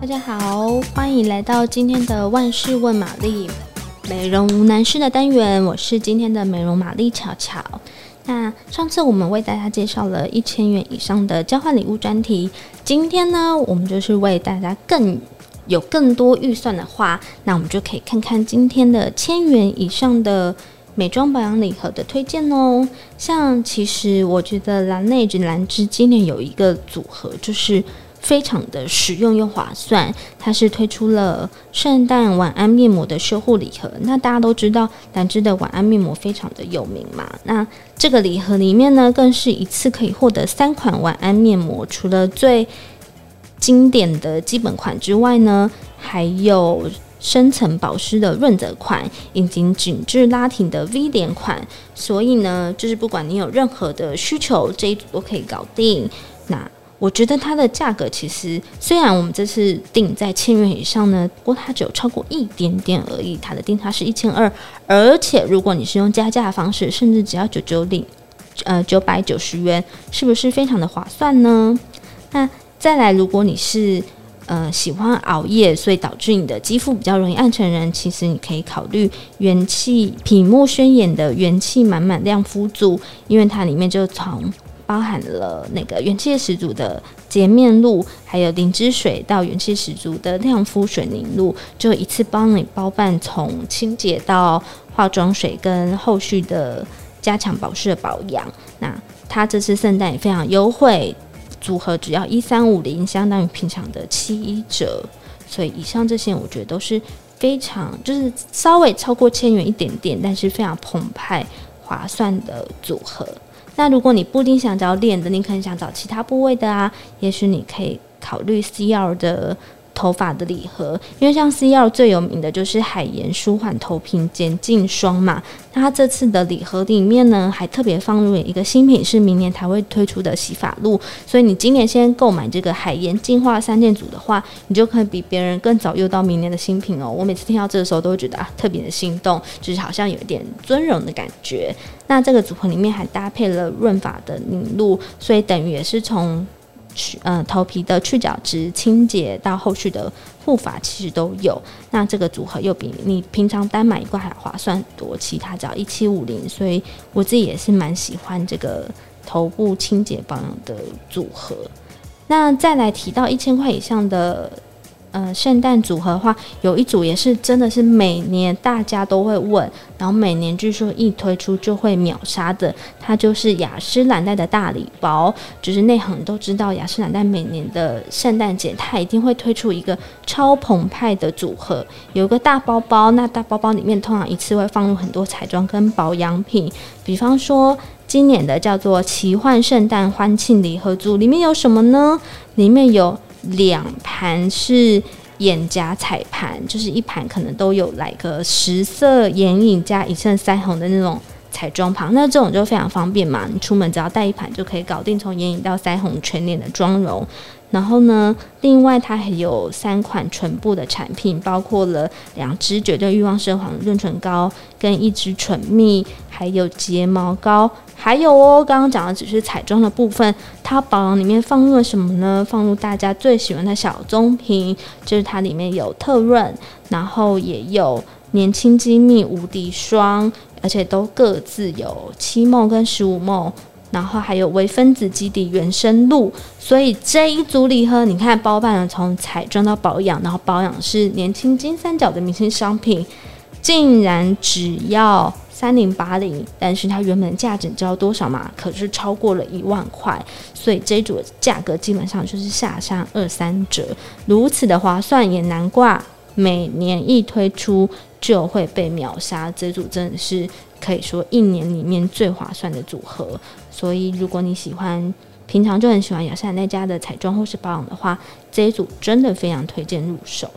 大家好，欢迎来到今天的万事问玛丽美容无难事的单元，我是今天的美容玛丽巧巧。那上次我们为大家介绍了一千元以上的交换礼物专题，今天呢，我们就是为大家更有更多预算的话，那我们就可以看看今天的千元以上的美妆保养礼盒的推荐哦。像其实我觉得 Laneige 兰芝今年有一个组合，就是。非常的实用又划算，它是推出了圣诞晚安面膜的修护礼盒。那大家都知道兰芝的晚安面膜非常的有名嘛，那这个礼盒里面呢，更是一次可以获得三款晚安面膜，除了最经典的基本款之外呢，还有深层保湿的润泽款，以及紧致拉挺的 V 脸款。所以呢，就是不管你有任何的需求，这一组都可以搞定。那我觉得它的价格其实虽然我们这次定在千元以上呢，不过它只有超过一点点而已。它的定价是一千二，而且如果你是用加价的方式，甚至只要九九零，呃九百九十元，是不是非常的划算呢？那再来，如果你是呃喜欢熬夜，所以导致你的肌肤比较容易暗沉人，其实你可以考虑元气品墨宣言的元气满满亮肤组，因为它里面就从包含了那个元气十足的洁面露，还有灵芝水到元气十足的亮肤水凝露，就一次帮你包办从清洁到化妆水跟后续的加强保湿的保养。那它这次圣诞也非常优惠，组合只要一三五零，相当于平常的七一折。所以以上这些我觉得都是非常就是稍微超过千元一点点，但是非常澎湃划算的组合。那如果你不一定想找脸的，你可能想找其他部位的啊，也许你可以考虑 CR 的头发的礼盒，因为像 CR 最有名的就是海盐舒缓头皮洁净霜嘛。那它这次的礼盒里面呢，还特别放入了一个新品，是明年才会推出的洗发露。所以你今年先购买这个海盐净化三件组的话，你就可以比别人更早用到明年的新品哦。我每次听到这个时候，都会觉得啊，特别的心动，就是好像有一点尊荣的感觉。那这个组合里面还搭配了润发的凝露，所以等于也是从去呃头皮的去角质清洁到后续的护发，其实都有。那这个组合又比你平常单买一罐还划算很多，其他只要一七五零，所以我自己也是蛮喜欢这个头部清洁保养的组合。那再来提到一千块以上的。呃，圣诞组合的话，有一组也是真的是每年大家都会问，然后每年据说一推出就会秒杀的，它就是雅诗兰黛的大礼包。就是内行都知道，雅诗兰黛每年的圣诞节它一定会推出一个超澎湃的组合，有一个大包包，那大包包里面通常一次会放入很多彩妆跟保养品，比方说今年的叫做奇幻圣诞欢庆礼盒组，里面有什么呢？里面有。两盘是眼颊彩盘，就是一盘可能都有来个十色眼影加一寸腮红的那种彩妆盘，那这种就非常方便嘛，你出门只要带一盘就可以搞定，从眼影到腮红全脸的妆容。然后呢，另外它还有三款唇部的产品，包括了两支绝对欲望奢黄润唇膏，跟一支唇蜜，还有睫毛膏，还有哦，刚刚讲的只是彩妆的部分，它保养里面放入了什么呢？放入大家最喜欢的小棕瓶，就是它里面有特润，然后也有年轻机密无敌霜，而且都各自有七梦跟十五梦。然后还有微分子基底原生露，所以这一组礼盒，你看包办了从彩妆到保养，然后保养是年轻金三角的明星商品，竟然只要三零八零，但是它原本价值你知道多少吗？可是超过了一万块，所以这一组价格基本上就是下山二三折，如此的划算，也难怪每年一推出就会被秒杀，这组真的是可以说一年里面最划算的组合。所以，如果你喜欢，平常就很喜欢雅诗兰黛家的彩妆或是保养的话，这一组真的非常推荐入手。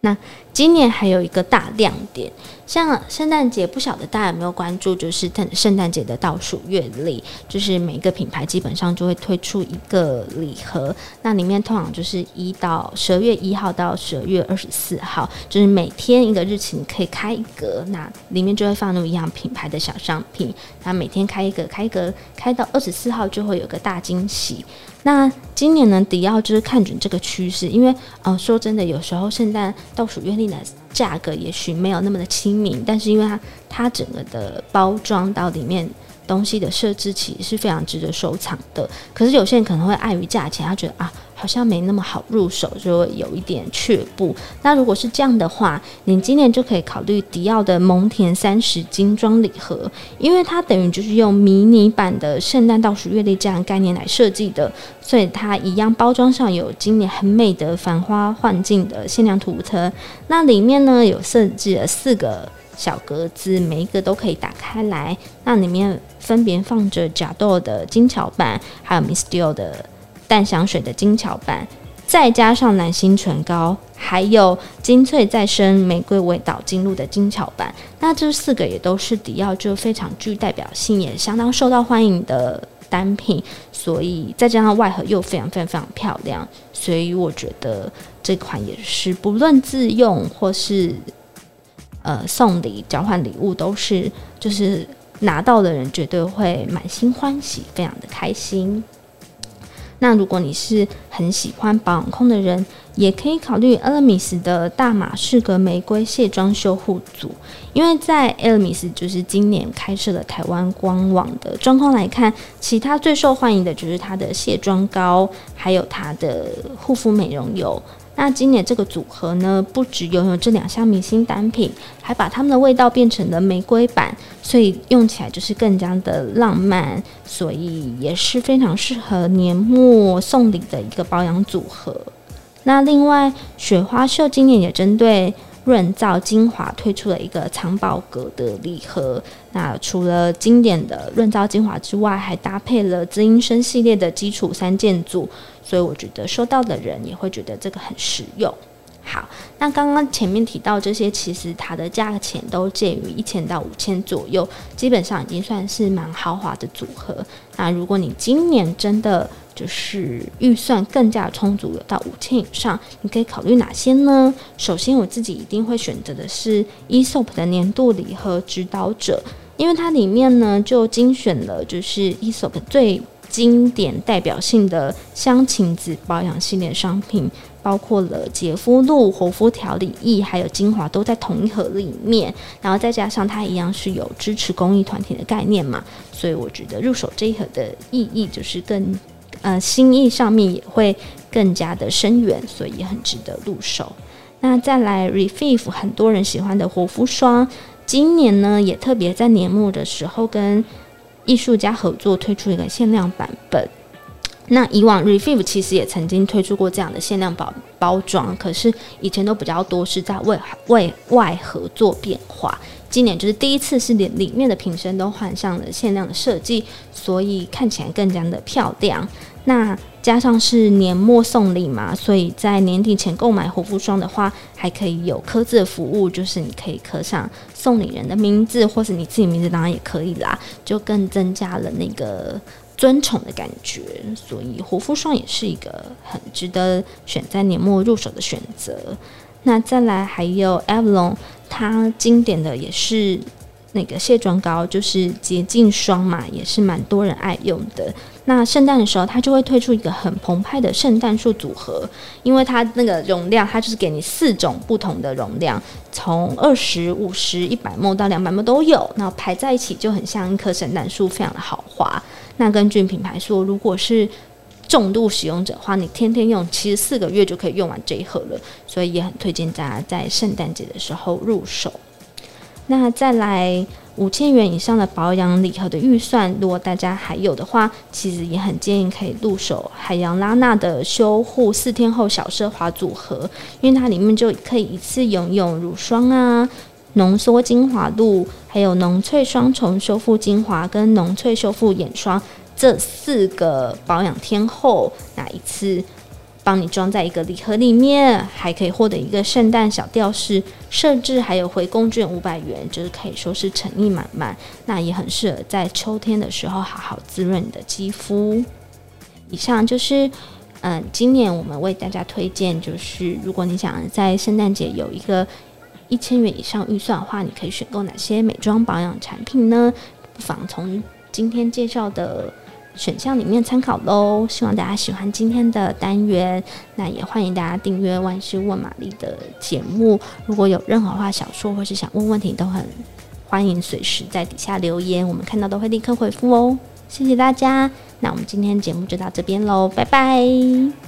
那今年还有一个大亮点。像圣诞节，不晓得大家有没有关注，就是圣圣诞节的倒数月历，就是每个品牌基本上就会推出一个礼盒，那里面通常就是一到十二月一号到十二月二十四号，就是每天一个日期，你可以开一格，那里面就会放入一样品牌的小商品，那每天开一个，开一个，开到二十四号就会有个大惊喜。那今年呢，迪奥就是看准这个趋势，因为呃，说真的，有时候圣诞倒数月历价格也许没有那么的亲民，但是因为它它整个的包装到里面东西的设置，其实是非常值得收藏的。可是有些人可能会碍于价钱，他觉得啊。好像没那么好入手，就会有一点却步。那如果是这样的话，你今年就可以考虑迪奥的蒙田三十精装礼盒，因为它等于就是用迷你版的圣诞倒数月历这样概念来设计的，所以它一样包装上有今年很美的繁花幻境的限量图腾。那里面呢有设计了四个小格子，每一个都可以打开来，那里面分别放着贾豆的精巧版，还有 Miss Dior 的。淡香水的精巧版，再加上蓝心唇膏，还有精粹再生玫瑰味道精露的精巧版，那这四个也都是迪奥就非常具代表性，也相当受到欢迎的单品。所以再加上外盒又非常非常非常漂亮，所以我觉得这款也是不论自用或是呃送礼交换礼物，都是就是拿到的人绝对会满心欢喜，非常的开心。那如果你是很喜欢保养控的人，也可以考虑 Elemis 的大马士革玫瑰卸妆修护组，因为在 Elemis 就是今年开设了台湾官网的状况来看，其他最受欢迎的就是它的卸妆膏，还有它的护肤美容油。那今年这个组合呢，不只拥有这两项明星单品，还把它们的味道变成了玫瑰版，所以用起来就是更加的浪漫，所以也是非常适合年末送礼的一个保养组合。那另外，雪花秀今年也针对润燥精华推出了一个藏宝阁的礼盒。那除了经典的润燥精华之外，还搭配了滋阴生系列的基础三件组，所以我觉得收到的人也会觉得这个很实用。好，那刚刚前面提到这些，其实它的价钱都介于一千到五千左右，基本上已经算是蛮豪华的组合。那如果你今年真的就是预算更加充足，有到五千以上，你可以考虑哪些呢？首先，我自己一定会选择的是 ESOP 的年度礼盒指导者，因为它里面呢就精选了就是 ESOP 最经典代表性的香芹子保养系列商品。包括了洁肤露、活肤调理液，还有精华都在同一盒里面，然后再加上它一样是有支持公益团体的概念嘛，所以我觉得入手这一盒的意义就是更呃心意上面也会更加的深远，所以也很值得入手。那再来 Refif 很多人喜欢的活肤霜，今年呢也特别在年末的时候跟艺术家合作推出一个限量版本。那以往 Refif 其实也曾经推出过这样的限量包包装，可是以前都比较多是在为为外合作变化。今年就是第一次是连里面的瓶身都换上了限量的设计，所以看起来更加的漂亮。那加上是年末送礼嘛，所以在年底前购买护肤霜的话，还可以有刻字的服务，就是你可以刻上送礼人的名字，或是你自己名字当然也可以啦，就更增加了那个。尊崇的感觉，所以护肤霜也是一个很值得选在年末入手的选择。那再来还有 Avalon，它经典的也是那个卸妆膏，就是洁净霜嘛，也是蛮多人爱用的。那圣诞的时候，它就会推出一个很澎湃的圣诞树组合，因为它那个容量，它就是给你四种不同的容量，从二十五十、一百 ml 到两百 ml 都有，那排在一起就很像一棵圣诞树，非常的豪华。那根据品牌说，如果是重度使用者的话，你天天用，其实四个月就可以用完这一盒了，所以也很推荐大家在圣诞节的时候入手。那再来。五千元以上的保养礼盒的预算，如果大家还有的话，其实也很建议可以入手海洋拉娜的修护四天后小奢华组合，因为它里面就可以一次拥有乳霜啊、浓缩精华露，还有浓萃双重修复精华跟浓萃修复眼霜这四个保养天后，那一次。帮你装在一个礼盒里面，还可以获得一个圣诞小吊饰设置，还有回供券五百元，就是可以说是诚意满满。那也很适合在秋天的时候好好滋润你的肌肤。以上就是，嗯，今年我们为大家推荐，就是如果你想在圣诞节有一个一千元以上预算的话，你可以选购哪些美妆保养产品呢？不妨从今天介绍的选项里面参考喽。希望大家喜欢今天的单元，那也欢迎大家订阅万事问玛丽的节目。如果有任何话想说，或是想问问题，都很欢迎随时在底下留言，我们看到都会立刻回复哦。谢谢大家，那我们今天节目就到这边喽，拜拜。